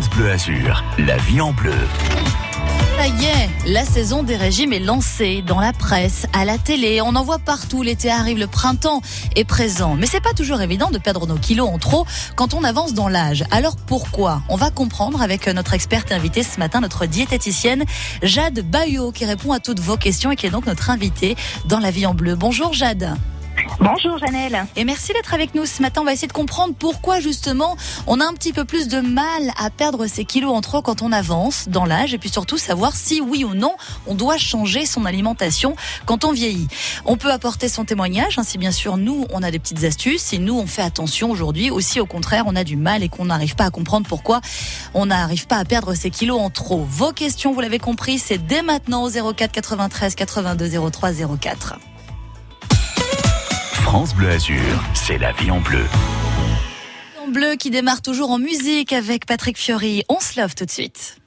Bleu Azur, la vie en bleu. Ça y est, la saison des régimes est lancée dans la presse, à la télé. On en voit partout. L'été arrive, le printemps est présent. Mais c'est pas toujours évident de perdre nos kilos en trop quand on avance dans l'âge. Alors pourquoi? On va comprendre avec notre experte invitée ce matin, notre diététicienne Jade Bayot, qui répond à toutes vos questions et qui est donc notre invitée dans La Vie en Bleu. Bonjour Jade. Bonjour Janelle. Et merci d'être avec nous ce matin. On va essayer de comprendre pourquoi justement on a un petit peu plus de mal à perdre ses kilos en trop quand on avance dans l'âge et puis surtout savoir si oui ou non on doit changer son alimentation quand on vieillit. On peut apporter son témoignage, hein, si bien sûr nous on a des petites astuces, si nous on fait attention aujourd'hui, aussi au contraire on a du mal et qu'on n'arrive pas à comprendre pourquoi on n'arrive pas à perdre ses kilos en trop. Vos questions, vous l'avez compris, c'est dès maintenant au 04 93 82 03 04. France Bleu Azur, c'est la vie en bleu. En bleu qui démarre toujours en musique avec Patrick Fiori. On se love tout de suite.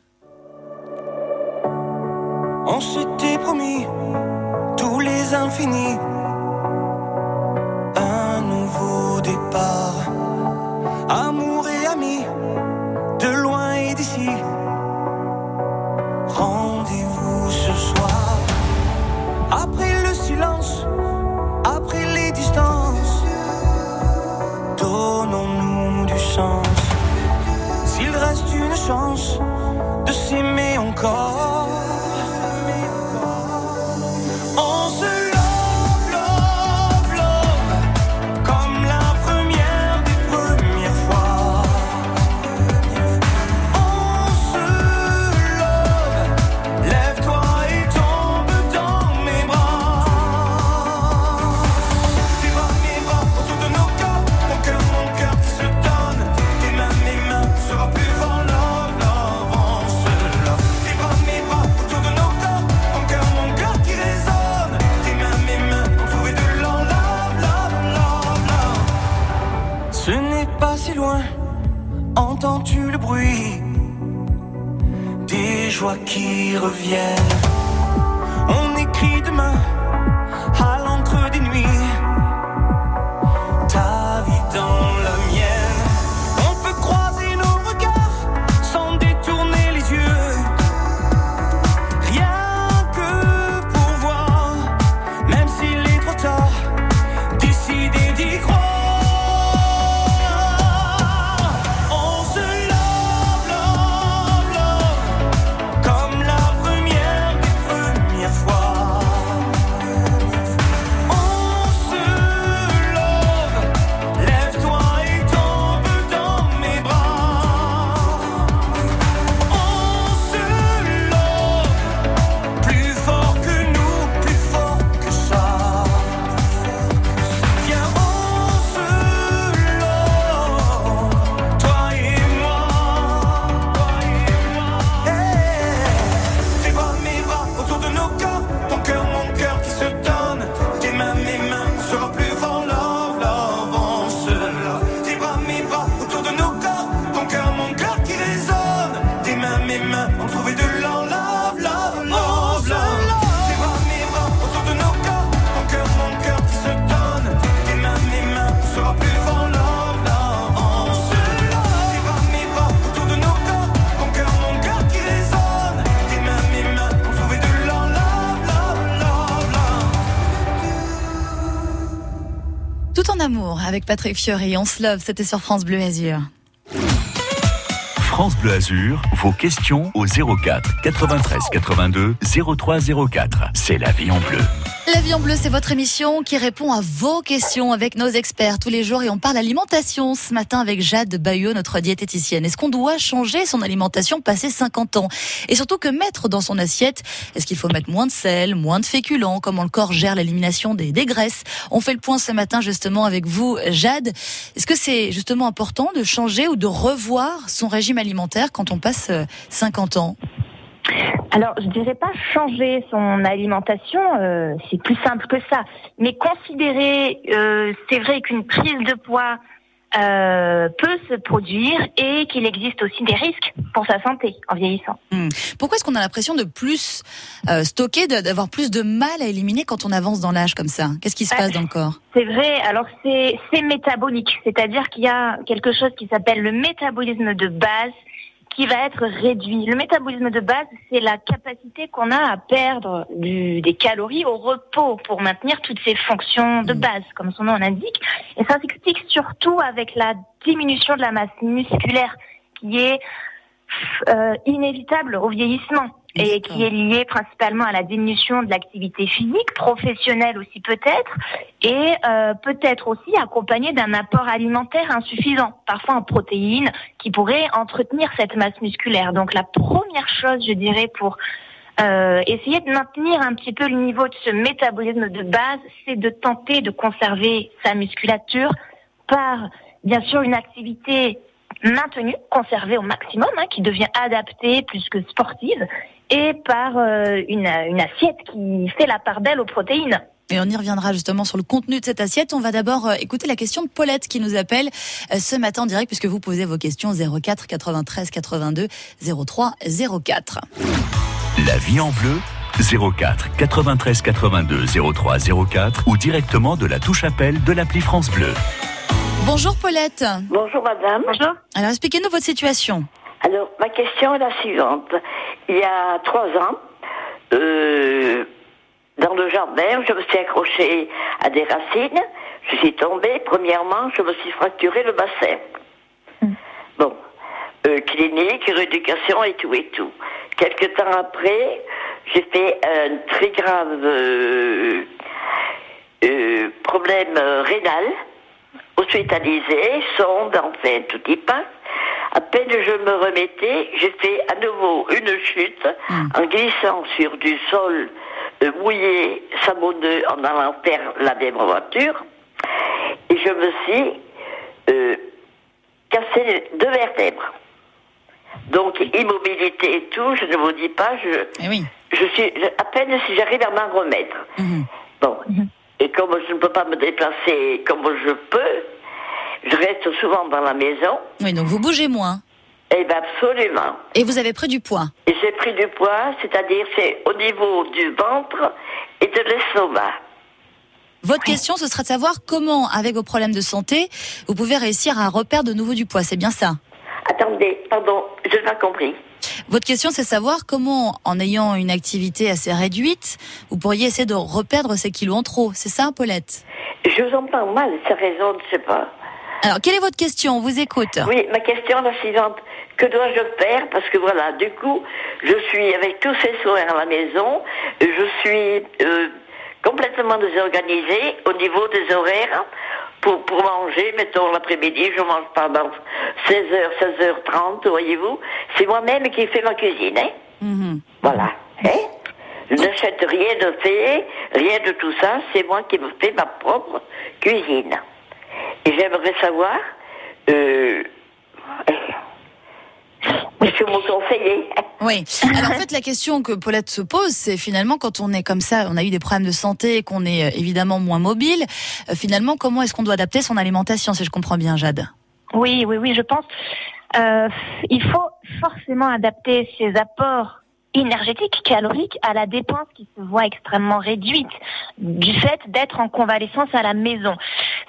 On s'était promis tous les infinis. Un nouveau départ. Amour et amis, de loin et d'ici. Rendez-vous ce soir. Après le silence, S'il reste une chance de s'aimer encore. Pas si loin, entends-tu le bruit des joies qui reviennent? On écrit demain à l'encre des nuits avec Patrick Fiori. On se love. C'était sur France Bleu Azur. France Bleu Azur, vos questions au 04 93 82 03 04. C'est la vie en bleu. La vie en bleu, c'est votre émission qui répond à vos questions avec nos experts tous les jours et on parle alimentation. Ce matin avec Jade Bayot, notre diététicienne. Est-ce qu'on doit changer son alimentation passé 50 ans? Et surtout que mettre dans son assiette? Est-ce qu'il faut mettre moins de sel, moins de féculents? Comment le corps gère l'élimination des, des graisses? On fait le point ce matin justement avec vous, Jade. Est-ce que c'est justement important de changer ou de revoir son régime alimentaire quand on passe euh, 50 ans? Alors, je dirais pas changer son alimentation, euh, c'est plus simple que ça. Mais considérer, euh, c'est vrai qu'une prise de poids euh, peut se produire et qu'il existe aussi des risques pour sa santé en vieillissant. Hmm. Pourquoi est-ce qu'on a l'impression de plus euh, stocker, d'avoir plus de mal à éliminer quand on avance dans l'âge comme ça? Qu'est-ce qui se Ouais. passe dans le corps? C'est vrai, alors c'est c'est métabolique, c'est-à-dire qu'il y a quelque chose qui s'appelle le métabolisme de base qui va être réduit. Le métabolisme de base, c'est la capacité qu'on a à perdre du, des calories au repos pour maintenir toutes ces fonctions de base, comme son nom l'indique. Et ça s'explique surtout avec la diminution de la masse musculaire qui est euh, inévitable au vieillissement et qui est lié principalement à la diminution de l'activité physique, professionnelle aussi peut-être, et euh, peut-être aussi accompagné d'un apport alimentaire insuffisant, parfois en protéines, qui pourrait entretenir cette masse musculaire. Donc la première chose, je dirais, pour euh, essayer de maintenir un petit peu le niveau de ce métabolisme de base, c'est de tenter de conserver sa musculature par, bien sûr, une activité maintenue, conservée au maximum, hein, qui devient adaptée plus que sportive, et par euh, une, une assiette qui fait la part belle aux protéines. Et on y reviendra justement sur le contenu de cette assiette. On va d'abord euh, écouter la question de Paulette qui nous appelle euh, ce matin en direct puisque vous posez vos questions 04 93 82 03 04. La vie en bleu 04 93 82 03 04 ou directement de la touche appel de l'appli France Bleu. Bonjour Paulette. Bonjour madame. Bonjour. Alors expliquez-nous votre situation. Alors ma question est la suivante. Il y a trois ans, euh, dans le jardin, je me suis accrochée à des racines. Je suis tombée. Premièrement, je me suis fracturé le bassin. Bon, euh, clinique, rééducation et tout et tout. Quelque temps après, j'ai fait un très grave euh, euh, problème euh, rénal, hospitalisé, sonde, enfin tout y passe. À peine je me remettais, j'ai fait à nouveau une chute en glissant sur du sol euh, mouillé, savonneux, en allant faire laver ma voiture. Et je me suis euh, cassé deux vertèbres. Donc immobilité et tout, je ne vous dis pas, je, Eh oui. je suis je- à peine si j'arrive à m'en remettre. Mhm. Bon. Et comme je ne peux pas me déplacer comme je peux, je reste souvent dans la maison. Oui, donc vous bougez moins. Eh bien, absolument. Et vous avez pris du poids. Et j'ai pris du poids, c'est-à-dire c'est au niveau du ventre et de l'estomac. Votre question, ce sera de savoir comment, avec vos problèmes de santé, vous pouvez réussir à reperdre de nouveau du poids. C'est bien ça? Attendez, pardon, je n'ai pas compris. Votre question, c'est savoir comment, en ayant une activité assez réduite, vous pourriez essayer de reperdre ces kilos en trop. C'est ça, Paulette? Je vous entends mal, ça résonne, je sais pas. Alors, quelle est votre question? On vous écoute. Oui, ma question est la suivante. Que dois-je faire? Parce que voilà, du coup, je suis avec tous ces soins à la maison, je suis euh, complètement désorganisée au niveau des horaires pour, pour manger. Mettons l'après-midi, je mange pendant 16h, 16h30, voyez-vous. C'est moi-même qui fais ma cuisine, hein Mhm. Voilà. Hein je n'achète rien de fait, rien de tout ça, c'est moi qui me fais ma propre cuisine. Et j'aimerais savoir, euh, vous me conseillez Oui. Alors en fait, la question que Paulette se pose, c'est finalement quand on est comme ça, on a eu des problèmes de santé et qu'on est euh, évidemment moins mobile, euh, finalement, comment est-ce qu'on doit adapter son alimentation, si je comprends bien, Jade? Oui, oui, oui, je pense. Euh, il faut forcément adapter ses apports énergétiques, caloriques, à la dépense qui se voit extrêmement réduite du fait d'être en convalescence à la maison.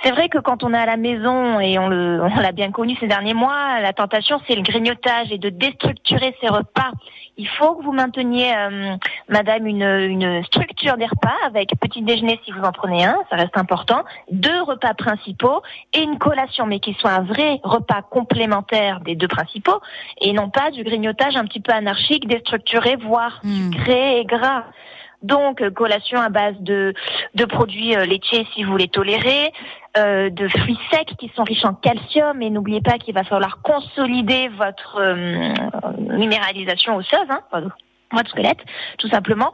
C'est vrai que quand on est à la maison, et on l'a bien connu ces derniers mois, la tentation c'est le grignotage et de déstructurer ses repas. Il faut que vous mainteniez, euh, madame, une structure des repas avec petit déjeuner si vous en prenez un, ça reste important, deux repas principaux et une collation, mais qui soit un vrai repas complémentaire des deux principaux et non pas du grignotage un petit peu anarchique, déstructuré, voire Hmm. sucré et gras. Donc, euh, collation à base de, de produits euh, laitiers si vous les tolérez, euh, de fruits secs qui sont riches en calcium. Et n'oubliez pas qu'il va falloir consolider votre euh, minéralisation osseuse, hein, votre squelette, tout simplement.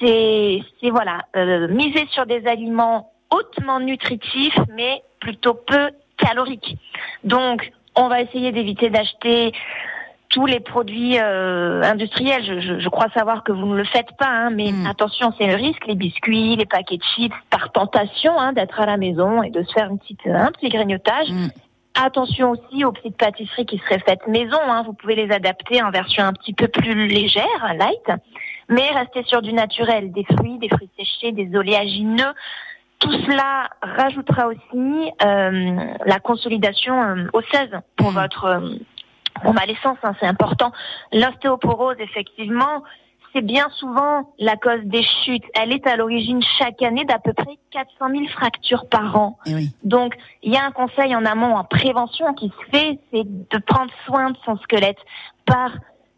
C'est, c'est voilà, euh, miser sur des aliments hautement nutritifs, mais plutôt peu caloriques. Donc, on va essayer d'éviter d'acheter tous les produits euh, industriels. Je, je- je crois savoir que vous ne le faites pas, hein, mais Mm. attention, c'est le risque. Les biscuits, les paquets de chips, par tentation hein, d'être à la maison et de se faire une petite, un petit grignotage. Mm. Attention aussi aux petites pâtisseries qui seraient faites maison. Hein. Vous pouvez les adapter en version un petit peu plus légère, light, mais restez sur du naturel, des fruits, des fruits séchés, des oléagineux. Tout cela rajoutera aussi euh, la consolidation euh, osseuse pour Mm. votre euh, convalescence, hein, c'est important. L'ostéoporose, effectivement, c'est bien souvent la cause des chutes. Elle est à l'origine chaque année d'à peu près 400 000 fractures par an. Eh oui. Donc, il y a un conseil en amont, en prévention qui se fait, c'est de prendre soin de son squelette par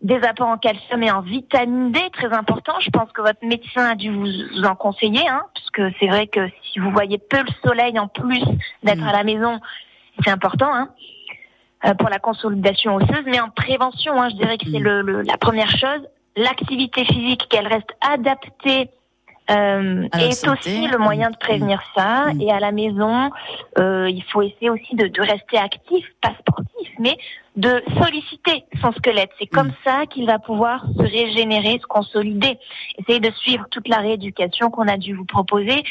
des apports en calcium et en vitamine D, très important. Je pense que votre médecin a dû vous en conseiller, hein, parce que c'est vrai que si vous voyez peu le soleil en plus d'être Mm. à la maison, c'est important. Hein pour la consolidation osseuse, mais en prévention, hein, je dirais que c'est Mm. le, le- la première chose. L'activité physique, qu'elle reste adaptée, euh, est santé. aussi le moyen de prévenir ça. Mm. Et à la maison, euh, il faut essayer aussi de, de rester actif, pas sportif, mais de solliciter son squelette. C'est comme ça qu'il va pouvoir se régénérer, se consolider. Essayez de suivre toute la rééducation qu'on a dû vous proposer.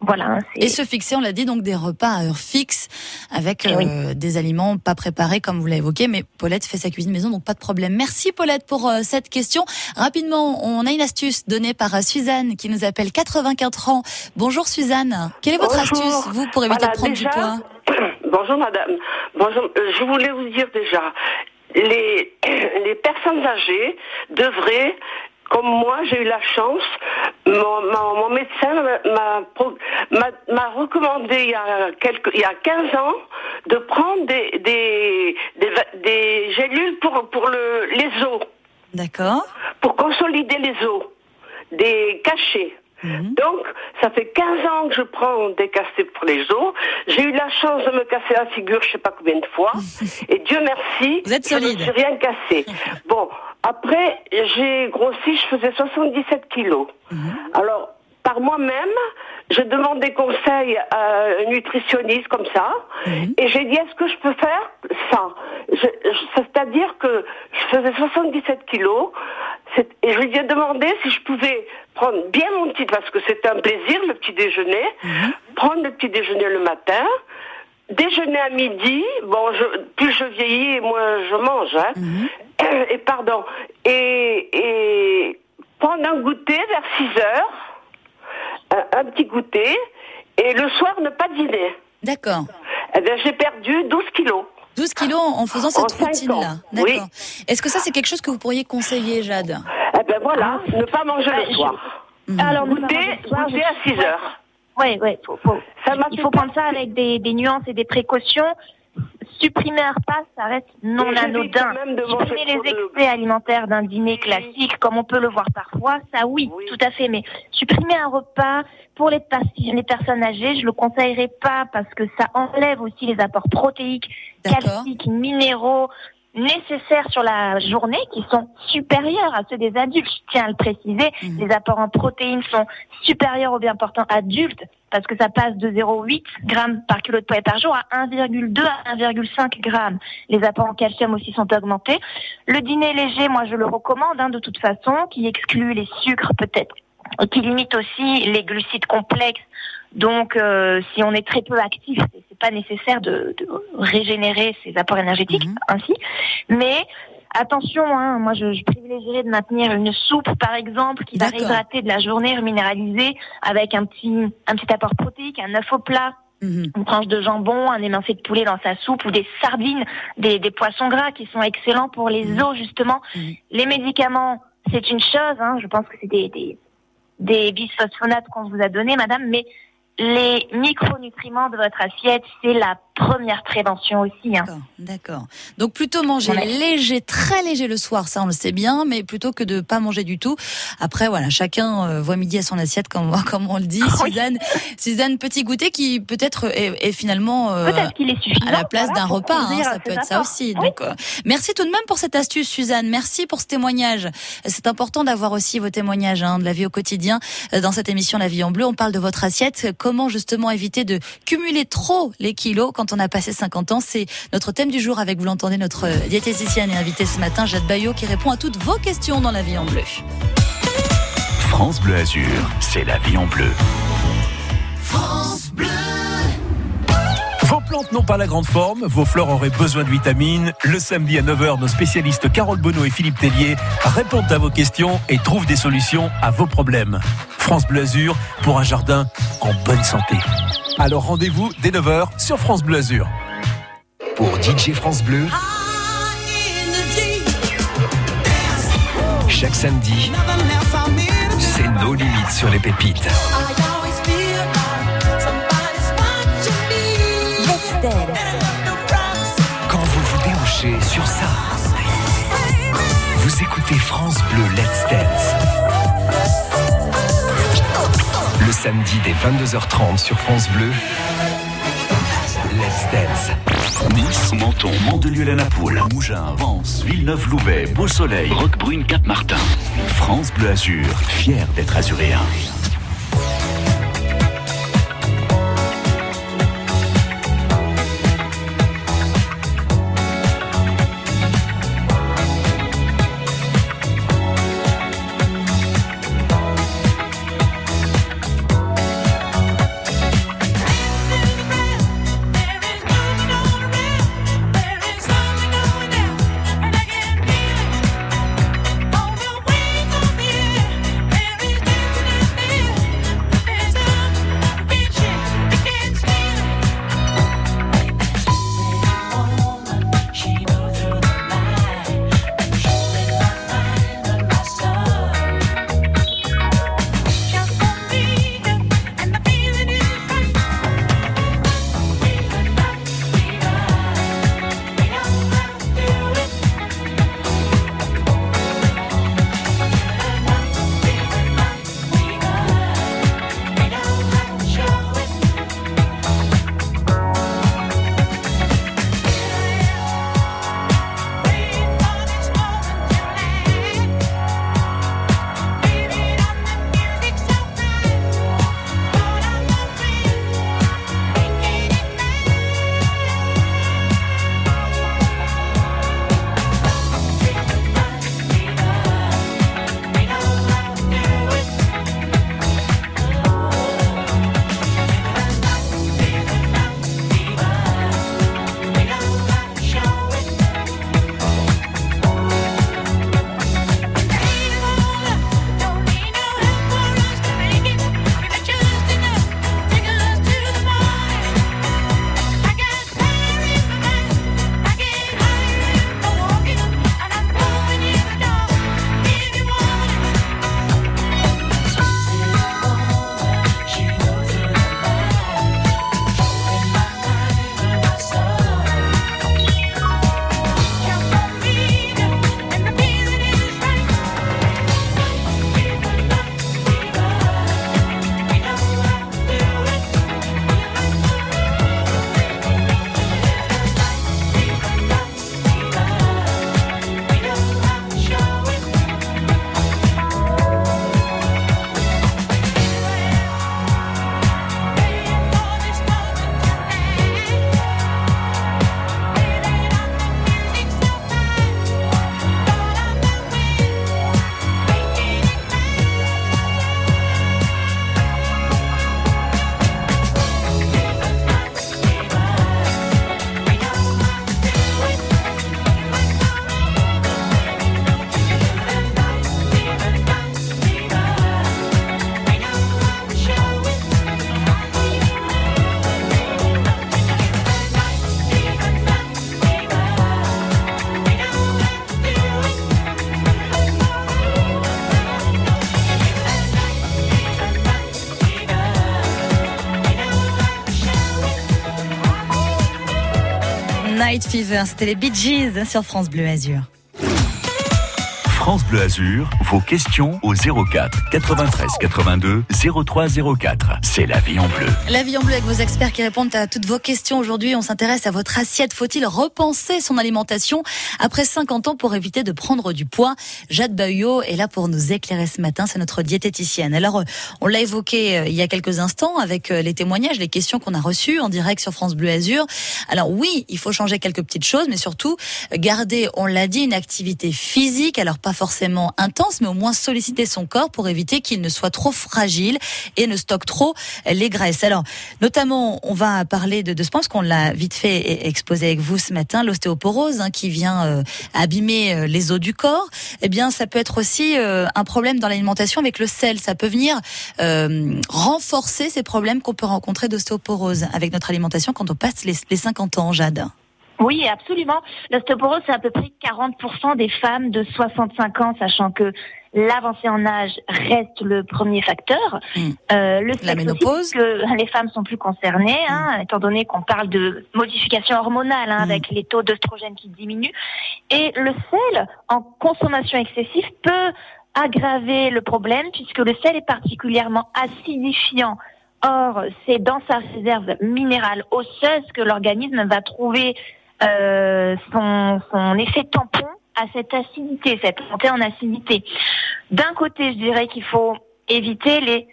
Voilà. hein, Et se fixer, on l'a dit, donc des repas à heure fixe avec Eh oui. euh, des aliments pas préparés comme vous l'avez évoqué. Mais Paulette fait sa cuisine maison, donc pas de problème. Merci Paulette pour euh, cette question. Rapidement, on a une astuce donnée par euh, Suzanne qui nous appelle 84 ans. Bonjour Suzanne. Quelle est votre Bonjour. astuce, vous, pour éviter Voilà, de prendre déjà, du poids? Bonjour madame. Bonjour. euh, Je voulais vous dire déjà, les, les personnes âgées devraient, comme moi j'ai eu la chance, mon, mon- mon médecin m'a- recommandé il y, a quelques, il y a 15 ans de prendre des, des, des, va- des gélules pour, pour le, les os, D'accord. pour consolider les os, des cachets. Mhm. Donc, ça fait 15 ans que je prends des cachets pour les os. J'ai eu la chance de me casser la figure, je sais pas combien de fois. Et Dieu merci, Vous êtes je ne me suis rien cassé. Bon, après, j'ai grossi, je faisais 77 kilos. Mhm. Alors, par moi-même, je demande des conseils à un nutritionniste comme ça, Mhm. et j'ai dit est-ce que je peux faire ça? C'est-à-dire que je faisais 77 kilos, et je lui ai demandé si je pouvais prendre bien mon petit, parce que c'était un plaisir le petit déjeuner, Mhm. prendre le petit déjeuner le matin, déjeuner à midi, bon, je, plus je vieillis, moins je mange, hein, Mhm. et pardon, et, et prendre un goûter vers 6 heures, un, un petit goûter, et le soir ne pas dîner. D'accord. Eh bien, j'ai perdu 12 kilos. 12 kilos en faisant cette routine-là. D'accord. oui. Est-ce que ça, c'est quelque chose que vous pourriez conseiller, Jade Eh ben voilà, ne pas manger Ah, le je- soir. Mhm. Alors, Goûter, soir, goûter je- à 6 heures. Oui, oui, faut, faut- Ça m'a il faut prendre ça avec des, des nuances et des précautions. Supprimer un repas, ça reste non anodin. Supprimer les de- excès alimentaires d'un dîner classique, comme on peut le voir parfois, ça oui, Oui. tout à fait. Mais supprimer un repas pour les, personnes âgées, je le conseillerais pas parce que ça enlève aussi les apports protéiques, calciques, minéraux nécessaires sur la journée qui sont supérieurs à ceux des adultes. Je tiens à le préciser. Mhm. Les apports en protéines sont supérieurs aux bien portants adultes parce que ça passe de 0,8 grammes par kilo de poids par jour à 1,2 à 1,5 grammes. Les apports en calcium aussi sont augmentés. Le dîner léger, moi je le recommande hein, de toute façon, qui exclut les sucres peut-être et qui limite aussi les glucides complexes. Donc, euh, si on est très peu actif, c'est- pas nécessaire de, de régénérer ses apports énergétiques Mhm. ainsi. Mais attention, hein, moi je, je privilégierais de maintenir une soupe, par exemple, qui va réhydrater de la journée, reminéraliser avec un petit un petit apport protéique, un œuf au plat, Mhm. une tranche de jambon, un émincé de poulet dans sa soupe ou des sardines, des, des poissons gras qui sont excellents pour les Mhm. os justement. Les médicaments, c'est une chose, hein, je pense que c'est des, des, des bisphosphonates qu'on vous a donné, madame, mais les micronutriments de votre assiette, c'est la première prévention aussi. Hein. D'accord. Donc plutôt manger Ouais. léger, très léger le soir, ça on le sait bien, mais plutôt que de pas manger du tout. Après voilà, chacun euh, voit midi à son assiette, comme, comme on le dit. Suzanne, Suzanne, petit goûter qui peut-être est, est finalement euh, Peut-être qu'il est suffisant. à la place voilà, d'un repas, hein, ça peut être ça aussi. Oui. Donc euh, merci tout de même pour cette astuce, Suzanne. Merci pour ce témoignage. C'est important d'avoir aussi vos témoignages hein, de la vie au quotidien. Euh, Dans cette émission La vie en bleu, on parle de votre assiette. Comment justement éviter de cumuler trop les kilos quand on a passé 50 ans C'est notre thème du jour avec, vous l'entendez, notre euh, diététicienne et invitée ce matin, Jade Bayot, qui répond à toutes vos questions dans La vie en bleu. France Bleu Azur, c'est la vie en bleu. Vos plantes n'ont pas la grande forme, vos fleurs auraient besoin de vitamines. Le samedi à 9h, nos spécialistes Carole Bonneau et Philippe Tellier répondent à vos questions et trouvent des solutions à vos problèmes. France Bleu Azur pour un jardin en bonne santé. Alors rendez-vous dès 9h sur France Bleu Azur. Pour DJ France Bleu, chaque samedi, c'est nos limites sur les pépites. Quand vous vous déhanchez sur ça, vous écoutez France Bleu Let's Dance. Samedi dès 22h30 sur France Bleu, Let's Dance. Nice, Menton, Mandelieu, la Napoule, Mougins, Vence, Villeneuve-Loubet, Beau Soleil, Roquebrune, Cap-Martin. France Bleu Azur, fier d'être azuréen. Night Fever, c'était les Bee Gees sur France Bleu Azur. France Bleu Azur, vos questions au 04 93 82 03 04. C'est la vie en bleu. La vie en bleu avec vos experts qui répondent à toutes vos questions aujourd'hui. On s'intéresse à votre assiette. Faut-il repenser son alimentation après 50 ans pour éviter de prendre du poids? Jade Bayot est là pour nous éclairer ce matin. C'est notre diététicienne. Alors, euh, on l'a évoqué euh, il y a quelques instants avec euh, les témoignages, les questions qu'on a reçues en direct sur France Bleu Azur. Alors oui, il faut changer quelques petites choses, mais surtout garder, on l'a dit, une activité physique. Alors forcément intense, mais au moins solliciter son corps pour éviter qu'il ne soit trop fragile et ne stocke trop les graisses. Alors, notamment, on va parler de, de ce point, parce qu'on l'a vite fait et exposé avec vous ce matin, l'ostéoporose hein, qui vient euh, abîmer euh, les os du corps. Eh bien, ça peut être aussi euh, un problème dans l'alimentation avec le sel. Ça peut venir euh, renforcer ces problèmes qu'on peut rencontrer d'ostéoporose avec notre alimentation quand on passe les, les 50 ans, Jade. Oui, absolument. L'ostéoporose, c'est à peu près 40% des femmes de 65 ans, sachant que l'avancée en âge reste le premier facteur. Mm. Euh, le La ménopause. aussi, que les femmes sont plus concernées, hein, Mm. étant donné qu'on parle de modification hormonale, hein, Mm. avec les taux d'œstrogène qui diminuent. Et le sel, en consommation excessive, peut aggraver le problème, puisque le sel est particulièrement acidifiant. Or, c'est dans sa réserve minérale osseuse que l'organisme va trouver euh, son, effet tampon à cette acidité, cette montée en acidité. D'un côté, je dirais qu'il faut éviter les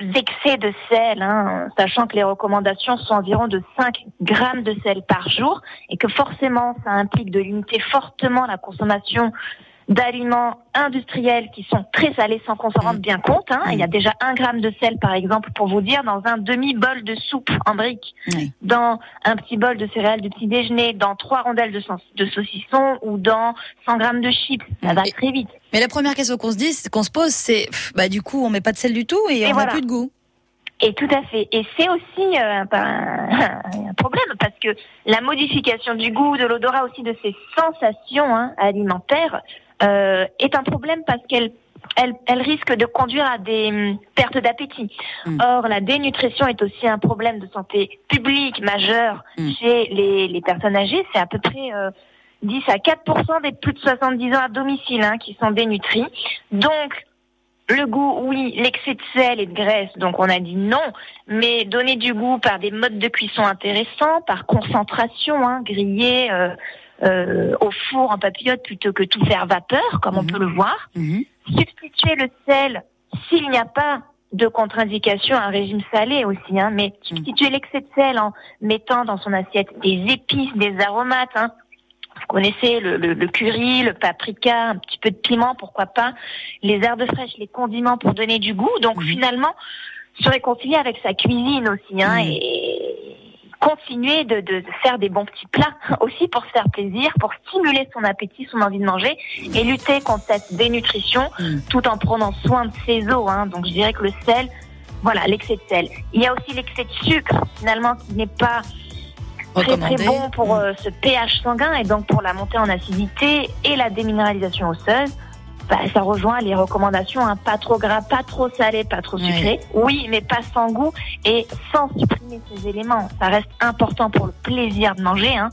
excès de sel, hein, sachant que les recommandations sont environ de 5 grammes de sel par jour et que forcément ça implique de limiter fortement la consommation d'aliments industriels qui sont très salés sans qu'on s'en rende bien compte. Hein. Il y a déjà un gramme de sel, par exemple, pour vous dire, dans un demi-bol de soupe en brique, Oui. dans un petit bol de céréales du petit déjeuner, dans trois rondelles de, de saucisson ou dans 100 grammes de chips. Ça va Et- très vite. Mais la première question qu'on se dit, qu'on se pose, c'est bah du coup, on met pas de sel du tout et, Et on n'a voilà. plus de goût. Et tout à fait. Et c'est aussi euh, ben, un problème parce que la modification du goût, de l'odorat aussi, de ces sensations hein, alimentaires euh, est un problème parce qu'elle elle, elle risque de conduire à des hum, pertes d'appétit. Mm. Or, la dénutrition est aussi un problème de santé publique majeur Mm. chez les, les personnes âgées. C'est à peu près euh, 10 à 4% des plus de 70 ans à domicile hein, qui sont dénutris. Donc, le goût, oui, l'excès de sel et de graisse, donc on a dit non, mais donner du goût par des modes de cuisson intéressants, par concentration, hein, griller euh, euh, au four en papillote plutôt que tout faire vapeur, comme on Mhm. peut le voir. Mhm. Substituer le sel s'il n'y a pas de contre-indication à un régime salé aussi, hein, mais substituer l'excès de sel en mettant dans son assiette des épices, des aromates, hein, vous connaissez le, le, le curry, le paprika, un petit peu de piment, pourquoi pas, les herbes fraîches, les condiments pour donner du goût. Donc Mhm. finalement, se réconcilier avec sa cuisine aussi, hein, Mhm. et continuer de, de, de faire des bons petits plats aussi pour se faire plaisir, pour stimuler son appétit, son envie de manger et lutter contre cette dénutrition Mhm. tout en prenant soin de ses os. Hein. Donc je dirais que le sel, voilà, l'excès de sel. Il y a aussi l'excès de sucre finalement qui n'est pas très très bon pour Mm. euh, ce pH sanguin et donc pour la montée en acidité et la déminéralisation osseuse. Bah, ça rejoint les recommandations, hein, pas trop gras, pas trop salé, pas trop Ouais. sucré. Oui, mais pas sans goût et sans supprimer ces éléments. Ça reste important pour le plaisir de manger, hein.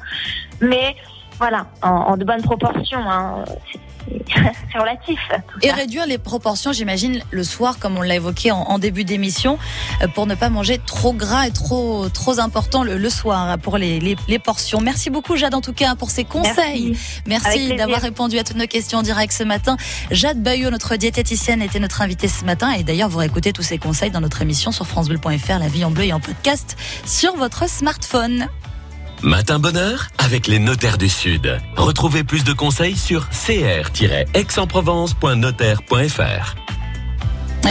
mais voilà, en, en de bonnes proportions. Hein. C'est- relatif. tout Et ça. réduire les proportions, j'imagine, le soir, comme on l'a évoqué en, en début d'émission, euh, pour ne pas manger trop gras et trop trop important le, le soir hein, pour les, les, les portions. Merci beaucoup, Jade, en tout cas, pour ces conseils. Merci. D'avoir répondu à toutes nos questions en direct ce matin. Jade Bayot, notre diététicienne, était notre invitée ce matin. Et d'ailleurs, vous réécoutez tous ces conseils dans notre émission sur FranceBleu.fr, La vie en bleu et en podcast sur votre smartphone. Matin bonheur avec les notaires du Sud. Retrouvez plus de conseils sur cr-aix-en-provence.notaire.fr.